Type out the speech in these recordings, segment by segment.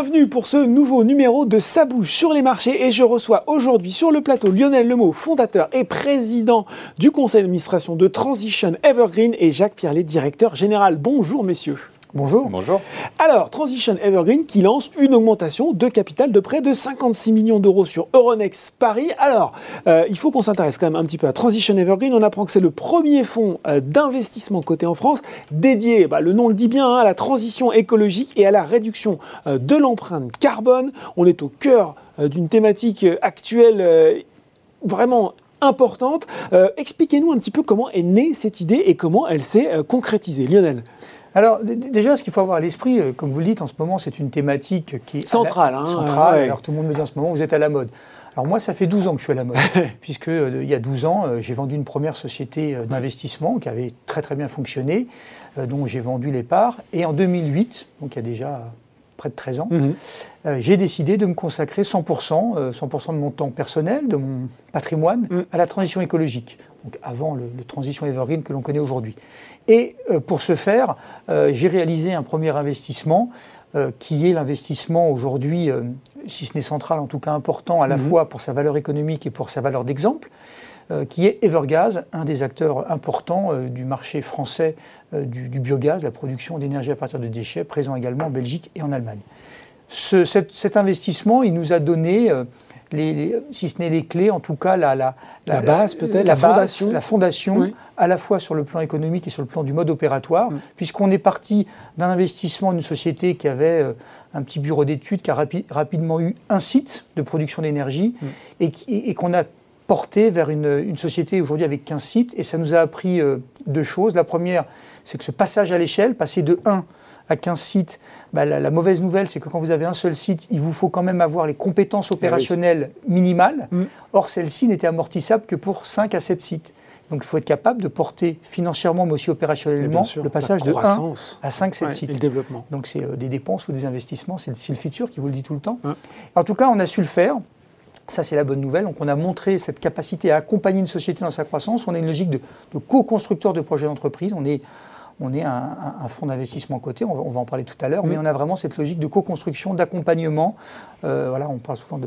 Bienvenue pour ce nouveau numéro de Sa bouche sur les marchés et je reçois aujourd'hui sur le plateau Lionel Lemot, fondateur et président du conseil d'administration de Transition Evergreen et Jacques Pierlet, directeur général. Bonjour messieurs. Bonjour. Bonjour. Alors, Transition Evergreen qui lance une augmentation de capital de près de 56 millions d'euros sur Euronext Paris. Alors, euh, il faut qu'on s'intéresse quand même un petit peu à Transition Evergreen. On apprend que c'est le premier fonds euh, d'investissement coté en France dédié, bah, le nom le dit bien, hein, à la transition écologique et à la réduction euh, de l'empreinte carbone. On est au cœur d'une thématique actuelle vraiment importante. Expliquez-nous un petit peu comment est née cette idée et comment elle s'est concrétisée. Lionel. Alors déjà, ce qu'il faut avoir à l'esprit, euh, comme vous le dites, en ce moment, c'est une thématique qui est centrale. Hein, centrale. Alors tout le monde me dit en ce moment, vous êtes à la mode. Alors moi, ça fait 12 ans que je suis à la mode, puisque euh, il y a 12 ans, euh, j'ai vendu une première société d'investissement qui avait très très bien fonctionné, dont j'ai vendu les parts. Et en 2008, donc il y a déjà près de 13 ans, mhm. j'ai décidé de me consacrer 100%, 100% de mon temps personnel, de mon patrimoine, mhm. à la transition écologique. Donc avant le, le transition evergreen que l'on connaît aujourd'hui. Et euh, pour ce faire, euh, j'ai réalisé un premier investissement euh, qui est l'investissement aujourd'hui, si ce n'est central, en tout cas important, à la mhm. fois pour sa valeur économique et pour sa valeur d'exemple, qui est Evergaz, un des acteurs importants du marché français du, biogaz, la production d'énergie à partir de déchets, présent également en Belgique et en Allemagne. cet, investissement, il nous a donné si ce n'est les clés, en tout cas la, la, base peut-être, la, fondation, la fondation à la fois sur le plan économique et sur le plan du mode opératoire, mm. puisqu'on est parti d'un investissement d'une société qui avait euh, un petit bureau d'études, qui a rapidement eu un site de production d'énergie mm. et, qu'on a porté vers une, société aujourd'hui avec 15 sites. Et ça nous a appris euh, deux choses. La première, c'est que ce passage à l'échelle, passer de 1 à 15 sites, bah, la, mauvaise nouvelle, c'est que quand vous avez un seul site, il vous faut quand même avoir les compétences opérationnelles minimales. Mm. Or, celle-ci n'était amortissable que pour 5 à 7 sites. Donc il faut être capable de porter financièrement, mais aussi opérationnellement, le passage de 1 à 5, 7 sites. Et le développement. Donc c'est euh, des dépenses ou des investissements, c'est le, le, futur qui vous le dit tout le temps. En tout cas, on a su le faire. Ça, c'est la bonne nouvelle. Donc, on a montré cette capacité à accompagner une société dans sa croissance. On a une logique de, de co-constructeur de projets d'entreprise. On est on est un, fonds d'investissement coté, on va, en parler tout à l'heure, mais mm. on a vraiment cette logique de co-construction, d'accompagnement. Euh, voilà, on parle souvent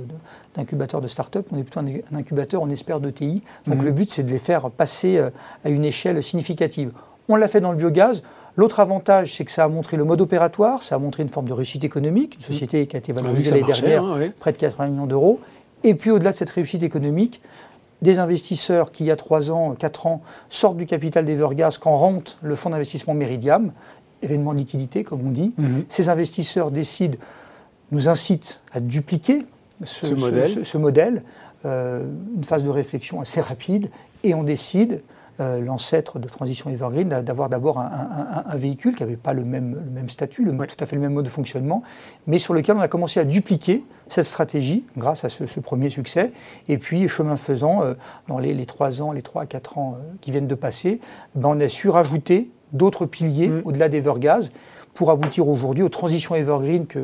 d'incubateur de, start-up, on est plutôt un, incubateur, on espère, de TI. Donc mm. le but, c'est de les faire passer euh, à une échelle significative. On l'a fait dans le biogaz. L'autre avantage, c'est que ça a montré le mode opératoire, ça a montré une forme de réussite économique, une société qui a été valorisée l'année dernière, hein, près de 80 millions d'euros. Et puis au-delà de cette réussite économique, des investisseurs qui, il y a 3 ans, 4 ans, sortent du capital d'Evergas quand rentre le fonds d'investissement Meridiam, événement de liquidité, comme on dit. Mhm. Ces investisseurs décident, nous incitent à dupliquer ce, modèle, euh, une phase de réflexion assez rapide, et on décide euh, l'ancêtre de Transition Evergreen, d'avoir d'abord un, véhicule qui n'avait pas le même, le même statut, le, tout à fait le même mode de fonctionnement, mais sur lequel on a commencé à dupliquer cette stratégie grâce à ce, premier succès. Et puis, chemin faisant, euh, dans les, trois ans, les trois à quatre ans euh, qui viennent de passer, ben, on a su rajouter d'autres piliers mm. au-delà d'Evergaz pour aboutir aujourd'hui aux transitions evergreen que,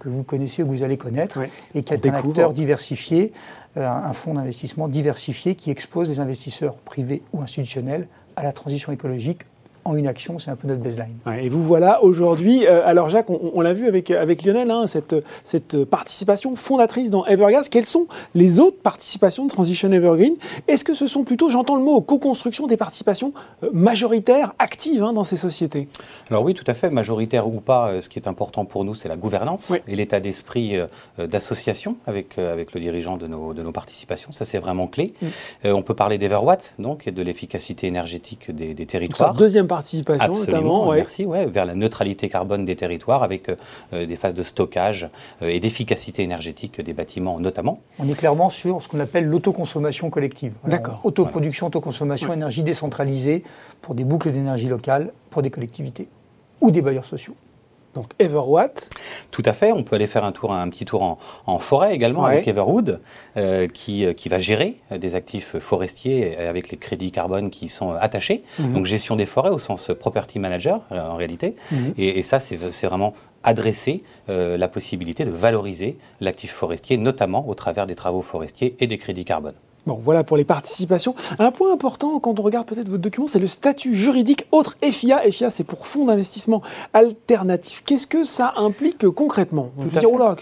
que vous connaissez ou que vous allez connaître, et qui est un acteur diversifié, un fonds d'investissement diversifié qui expose les investisseurs privés ou institutionnels à la transition écologique en une action, c'est un peu notre baseline. et vous voilà aujourd'hui. Euh, alors Jacques, on, l'a vu avec, avec Lionel, hein, cette, cette participation fondatrice dans Evergas. Quelles sont les autres participations de Transition Evergreen? Est-ce que ce sont plutôt, j'entends le mot, co-construction des participations euh, majoritaires, actives hein, dans ces sociétés? Alors oui, tout à fait, majoritaire ou pas, euh, ce qui est important pour nous, c'est la gouvernance et l'état d'esprit d'association avec, avec le dirigeant de nos, de nos participations. Ça, c'est vraiment clé. Mm. on peut parler d'Everwatt, donc, et de l'efficacité énergétique des, des territoires. deuxième participation notamment. Merci, ouais, vers la neutralité carbone des territoires avec euh, des phases de stockage euh, et d'efficacité énergétique des bâtiments notamment. On est clairement sur ce qu'on appelle l'autoconsommation collective. D'accord. Autoproduction, autoconsommation, énergie décentralisée pour des boucles d'énergie locales, pour des collectivités ou des bailleurs sociaux. Donc Everwatt. Tout à fait. On peut aller faire un tour, un petit tour en, forêt également avec Everwood, euh, qui, euh, qui va gérer des actifs forestiers avec les crédits carbone qui sont attachés. Mhm. Donc gestion des forêts au sens property manager euh, en réalité. Mhm. Et, ça, c'est vraiment adresser la possibilité de valoriser l'actif forestier, notamment au travers des travaux forestiers et des crédits carbone. Bon, voilà pour les participations. Un point important quand on regarde peut-être votre document, c'est le statut juridique autre FIA. FIA, c'est pour Fonds d'investissement alternatif. Qu'est-ce que ça implique concrètement? Tout dire, oh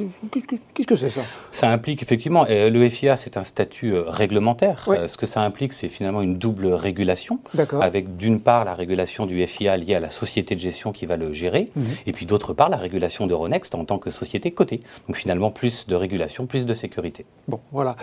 qu'est-ce que c'est ça? Ça implique effectivement, euh, le FIA, c'est un statut euh, réglementaire. Euh, ce que ça implique, c'est finalement une double régulation. Avec d'une part la régulation du FIA liée à la société de gestion qui va le gérer, mhm. et puis d'autre part la régulation d'Euronext en tant que société cotée. Donc finalement, plus de régulation, plus de sécurité. Bon, voilà.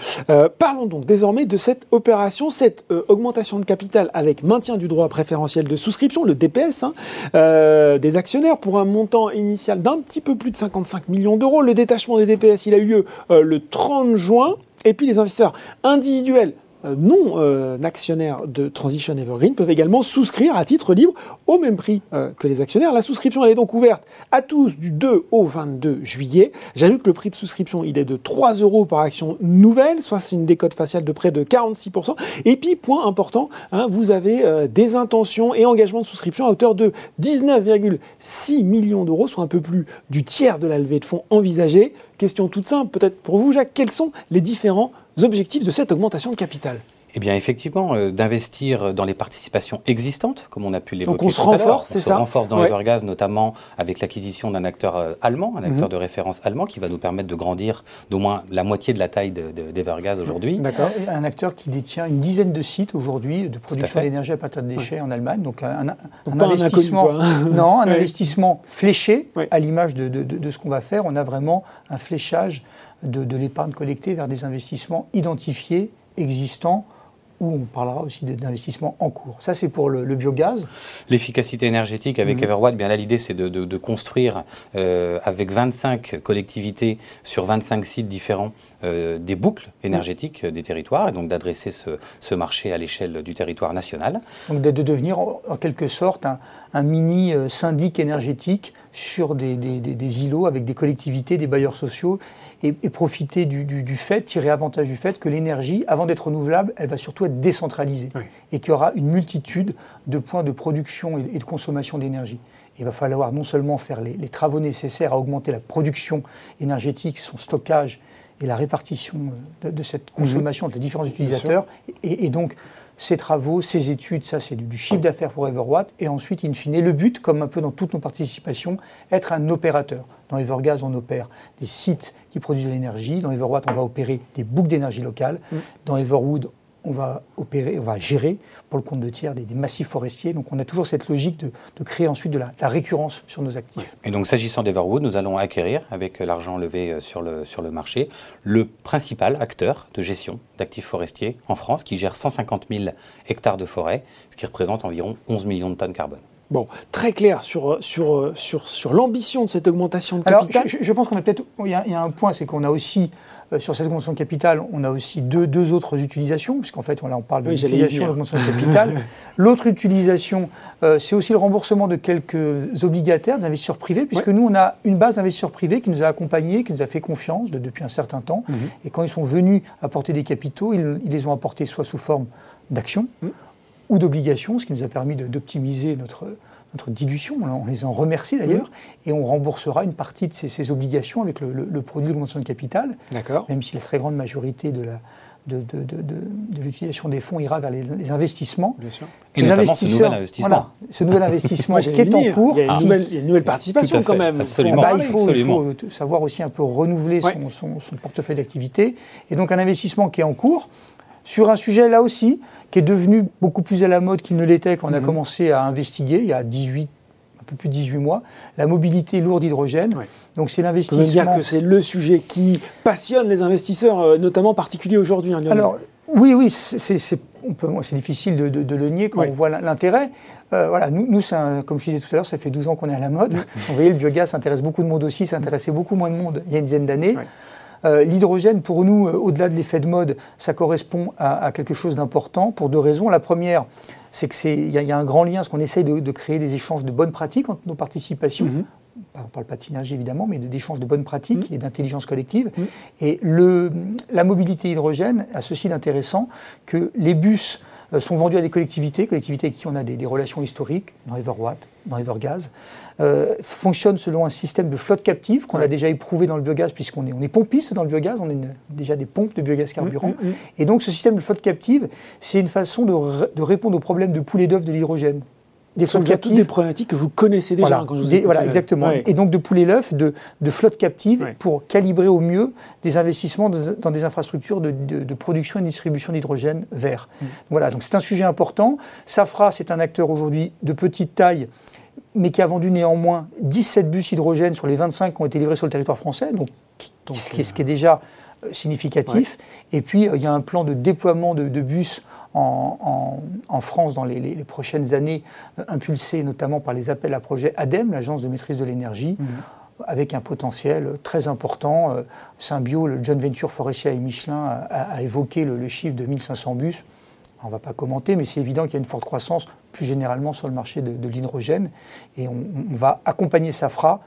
parlons donc désormais de cette opération, cette euh, augmentation de capital avec maintien du droit préférentiel de souscription, le DPS, hein, euh, des actionnaires pour un montant initial d'un petit peu plus de 55 millions d'euros. Le détachement des DPS, il a eu lieu euh, le 30 juin. Et puis les investisseurs individuels non euh, actionnaires de Transition Evergreen peuvent également souscrire à titre libre au même prix euh, que les actionnaires. La souscription est donc ouverte à tous du 2 au 22 juillet. J'ajoute que le prix de souscription il est de 3 euros par action nouvelle, soit c'est une décote faciale de près de 46%. Et puis point important, hein, vous avez des intentions et engagements de souscription à hauteur de 19,6 millions d'euros, soit un peu plus du tiers de la levée de fonds envisagée. Question toute simple, peut-être pour vous Jacques, quels sont les différents objectifs de cette augmentation de capital? Eh bien, effectivement, euh, d'investir dans les participations existantes, comme on a pu l'évoquer. Donc, on se renforce, c'est ça On se renforce dans Evergaz, notamment avec l'acquisition d'un acteur euh, allemand, un acteur mhm. de référence allemand, qui va nous permettre de grandir d'au moins la moitié de la taille d'Evergaz aujourd'hui. D'accord. Un acteur qui détient une dizaine de sites aujourd'hui de production d'énergie à partir de déchets en Allemagne. Donc, un, investissement, non, un investissement fléché, à l'image de, de, ce qu'on va faire. On a vraiment un fléchage de, l'épargne collectée vers des investissements identifiés, existants, où on parlera aussi d'investissements en cours. Ça, c'est pour le, biogaz. L'efficacité énergétique avec mmh. Everwatt, bien là, l'idée, c'est de, construire euh, avec 25 collectivités sur 25 sites différents euh, des boucles énergétiques des territoires et donc d'adresser ce, marché à l'échelle du territoire national. Donc de, devenir en, quelque sorte un, mini euh, syndic énergétique sur des, îlots avec des collectivités, des bailleurs sociaux et, profiter du, fait, tirer avantage du fait que l'énergie, avant d'être renouvelable, elle va surtout être décentralisée et qu'il y aura une multitude de points de production et, de consommation d'énergie. Il va falloir non seulement faire les, travaux nécessaires à augmenter la production énergétique, son stockage et la répartition de, cette mhm. consommation entre les différents utilisateurs, et, donc ces travaux, ces études, ça c'est du, chiffre d'affaires pour Everwatt, et ensuite, in fine, le but, comme un peu dans toutes nos participations, être un opérateur. Dans Evergaz, on opère des sites qui produisent de l'énergie. Dans Everwatt, on va opérer des boucles d'énergie locales. Mm. Dans Everwood, on va opérer, on va gérer pour le compte de tiers des, massifs forestiers. Donc on a toujours cette logique de, créer ensuite de la, récurrence sur nos actifs. Et donc s'agissant d'Everwood, nous allons acquérir, avec l'argent levé euh, sur le, marché, le principal acteur de gestion d'actifs forestiers en France, qui gère 150 000 hectares de forêt, ce qui représente environ 11 millions de tonnes carbone. Bon, très clair sur, sur, sur, sur l'ambition de cette augmentation de capital. Alors, je, pense qu'on a peut-être. Il, y a un point, c'est qu'on a aussi, euh, sur cette augmentation de capital, on a aussi deux, deux autres utilisations, puisqu'en fait, on, là, on parle de l'utilisation d'augmentation de capital. L'autre utilisation, euh, c'est aussi le remboursement de quelques obligataires, d'investisseurs privés, puisque nous, on a une base d'investisseurs privés qui nous a accompagnés, qui nous a fait confiance depuis un certain temps. Mhm. Et quand ils sont venus apporter des capitaux, ils, les ont apportés soit sous forme d'actions. Mhm ou d'obligations, ce qui nous a permis d'optimiser notre, notre dilution. On les en remercie d'ailleurs. Et on remboursera une partie de ces, obligations avec le, produit d'augmentation de capital. Même si la très grande majorité de la, de, de, de, l'utilisation des fonds ira vers les, investissements. Bien sûr. Et les notamment ce nouvel investissement. Voilà, ce nouvel investissement qui est en cours. Il y a une nouvelle, participation quand même. Absolument. Bah, il, faut, il, faut, savoir aussi un peu renouveler son, son, son portefeuille d'activité. Et donc un investissement qui est en cours sur un sujet là aussi qui est devenu beaucoup plus à la mode qu'il ne l'était quand on a mhm. commencé à investiguer il y a 18 un peu plus de 18 mois, la mobilité lourde d'hydrogène. Donc c'est l'investissement. On dire que c'est le sujet qui passionne les investisseurs, euh, notamment particuliers aujourd'hui. Hein, Alors oui, oui, c'est difficile de, de, le nier quand on voit l'intérêt. Euh, voilà, nous, nous comme je disais tout à l'heure, ça fait 12 ans qu'on est à la mode. Vous voyez, le biogaz intéresse beaucoup de monde aussi, ça intéressait beaucoup moins de monde il y a une dizaine d'années. Euh, l'hydrogène, pour nous, euh, au-delà de l'effet de mode, ça correspond à, quelque chose d'important pour deux raisons. La première, c'est qu'il y, a un grand lien, parce qu'on essaye de, créer des échanges de bonnes pratiques entre nos participations. On ne parle pas de synergie évidemment, mais d'échanges de bonnes pratiques mhm. et d'intelligence collective. Mhm. Et le, la mobilité hydrogène a ceci d'intéressant que les bus sont vendus à des collectivités, collectivités avec qui on a des, relations historiques, dans Everwatt, dans Evergaz, euh, fonctionnent selon un système de flotte captive qu'on a déjà éprouvé dans le biogaz, puisqu'on est, on est pompiste dans le biogaz, on a déjà des pompes de biogaz carburant. Mm, mm, mm. Et donc ce système de flotte captive, c'est une façon de, de répondre aux problèmes de poulet d'œuf de l'hydrogène des flottes captives. toutes des problématiques que vous connaissez déjà. Voilà, quand je vous voilà exactement. Et donc de pouler l'œuf, de, de flotte captive pour calibrer au mieux des investissements dans des infrastructures de, de, production et de distribution d'hydrogène vert. Mm. Voilà, donc c'est un sujet important. Safra, c'est un acteur aujourd'hui de petite taille mais qui a vendu néanmoins 17 bus hydrogène sur les 25 qui ont été livrés sur le territoire français, donc, ce, qui est, ce, qui est, déjà euh, significatif. Et puis, euh, il y a un plan de déploiement de, de bus en, France dans les, prochaines années, euh, impulsé notamment par les appels à projets ADEME, l'Agence de maîtrise de l'énergie. Mhm. avec un potentiel très important. Euh, Symbio, le joint venture Forestia et Michelin, a, évoqué le, chiffre de 1500 bus. On ne va pas commenter, mais c'est évident qu'il y a une forte croissance plus généralement sur le marché de, l'hydrogène. Et on, va accompagner Safra,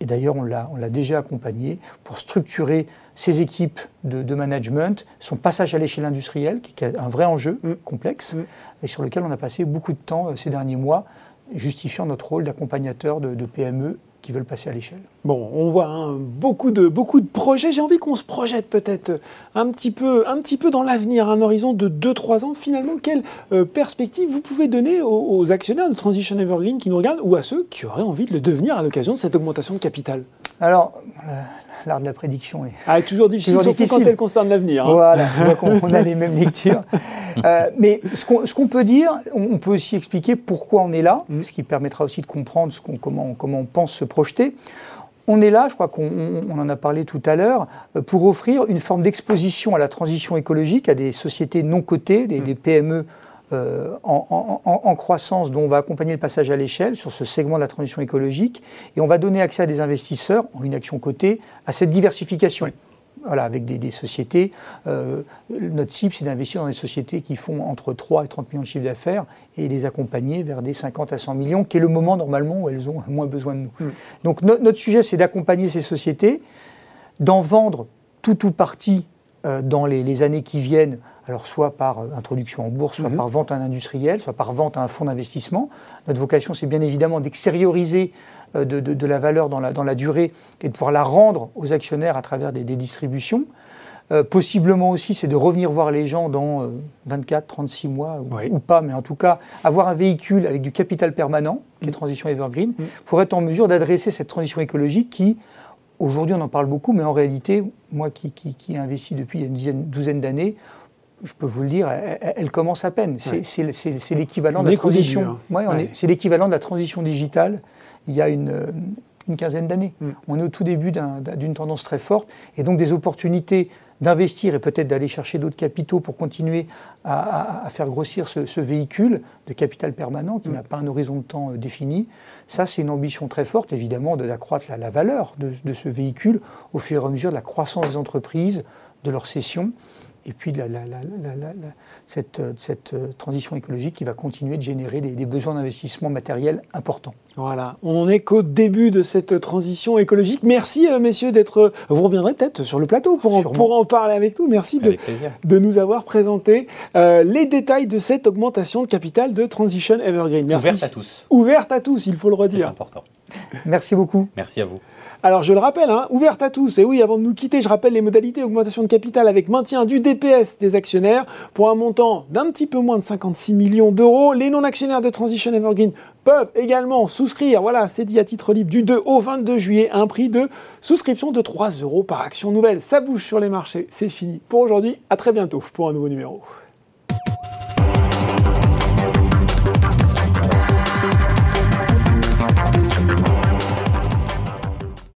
et d'ailleurs on l'a déjà accompagné, pour structurer ses équipes de, management, son passage à l'échelle industrielle, qui est un vrai enjeu mm. complexe, mm. et sur lequel on a passé beaucoup de temps euh, ces derniers mois, justifiant notre rôle d'accompagnateur de, PME qui veulent passer à l'échelle. Bon, on voit hein, beaucoup, de, beaucoup de projets. J'ai envie qu'on se projette peut-être un petit peu, un petit peu dans l'avenir, un horizon de 2-3 ans. Finalement, quelle euh, perspective vous pouvez donner aux, actionnaires de Transition Evergreen qui nous regardent ou à ceux qui auraient envie de le devenir à l'occasion de cette augmentation de capital? Alors, euh, l'art de la prédiction est ah, toujours difficile, surtout quand elle concerne l'avenir. Hein. Voilà, on, a les mêmes lectures. Euh, mais ce qu'on peut dire, on, peut aussi expliquer pourquoi on est là, mm. ce qui permettra aussi de comprendre ce comment, comment on pense se projeter. On est là, je crois qu'on en a parlé tout à l'heure, euh, pour offrir une forme d'exposition à la transition écologique à des sociétés non cotées, des, mm. des PME euh, en, croissance dont on va accompagner le passage à l'échelle sur ce segment de la transition écologique et on va donner accès à des investisseurs en une action cotée à cette diversification. Voilà, avec des, sociétés. Euh, notre cible, c'est d'investir dans des sociétés qui font entre 3 et 30 millions de chiffres d'affaires et les accompagner vers des 50 à 100 millions, qui est le moment normalement où elles ont moins besoin de nous. Donc notre sujet, c'est d'accompagner ces sociétés, d'en vendre tout ou partie euh, dans les, années qui viennent alors soit par euh, introduction en bourse, soit mhm. par vente à un industriel, soit par vente à un fonds d'investissement. Notre vocation, c'est bien évidemment d'extérioriser euh, de, la valeur dans la, dans la, durée et de pouvoir la rendre aux actionnaires à travers des, distributions. Euh, possiblement aussi, c'est de revenir voir les gens dans 24, 36 mois ou, pas, mais en tout cas, avoir un véhicule avec du capital permanent, qui est mhm. Transition Evergreen, mhm. pour être en mesure d'adresser cette transition écologique qui, aujourd'hui, on en parle beaucoup, mais en réalité, moi qui, qui, qui ai investi depuis une dizaine, douzaine d'années, je peux vous le dire, elle, commence à peine. C'est l'équivalent de la transition. Hein. C'est l'équivalent de la transition digitale il y a une, quinzaine d'années. Mm. On est au tout début d'une tendance très forte et donc des opportunités d'investir et peut-être d'aller chercher d'autres capitaux pour continuer à, faire grossir ce, véhicule de capital permanent qui mm. n'a pas un horizon de temps euh, défini. Ça, c'est une ambition très forte, évidemment, d'accroître la, la, valeur de, de, ce véhicule au fur et à mesure de la croissance des entreprises, de leur cession et puis la, cette, cette, euh, transition écologique qui va continuer de générer des, besoins d'investissement matériel importants. Voilà, on n'en est qu'au début de cette transition écologique. Merci euh, messieurs d'être... Vous reviendrez peut-être sur le plateau pour en, pour en, parler avec nous. Merci de, de, nous avoir présenté euh, les détails de cette augmentation de capital de Transition Evergreen. Merci. Ouverte à tous. Ouverte à tous, il faut le redire. C'est important. Merci beaucoup. Merci à vous. Alors je le rappelle, hein, ouverte à tous. Et oui, avant de nous quitter, je rappelle les modalités d'augmentation de capital avec maintien du DPS des actionnaires pour un montant d'un petit peu moins de 56 millions d'euros. Les non-actionnaires de Transition Evergreen peuvent également souscrire, voilà, c'est dit à titre libre, du 2 au 22 juillet, un prix de souscription de 3 euros par action nouvelle. Ça bouge sur les marchés, c'est fini pour aujourd'hui. À très bientôt pour un nouveau numéro.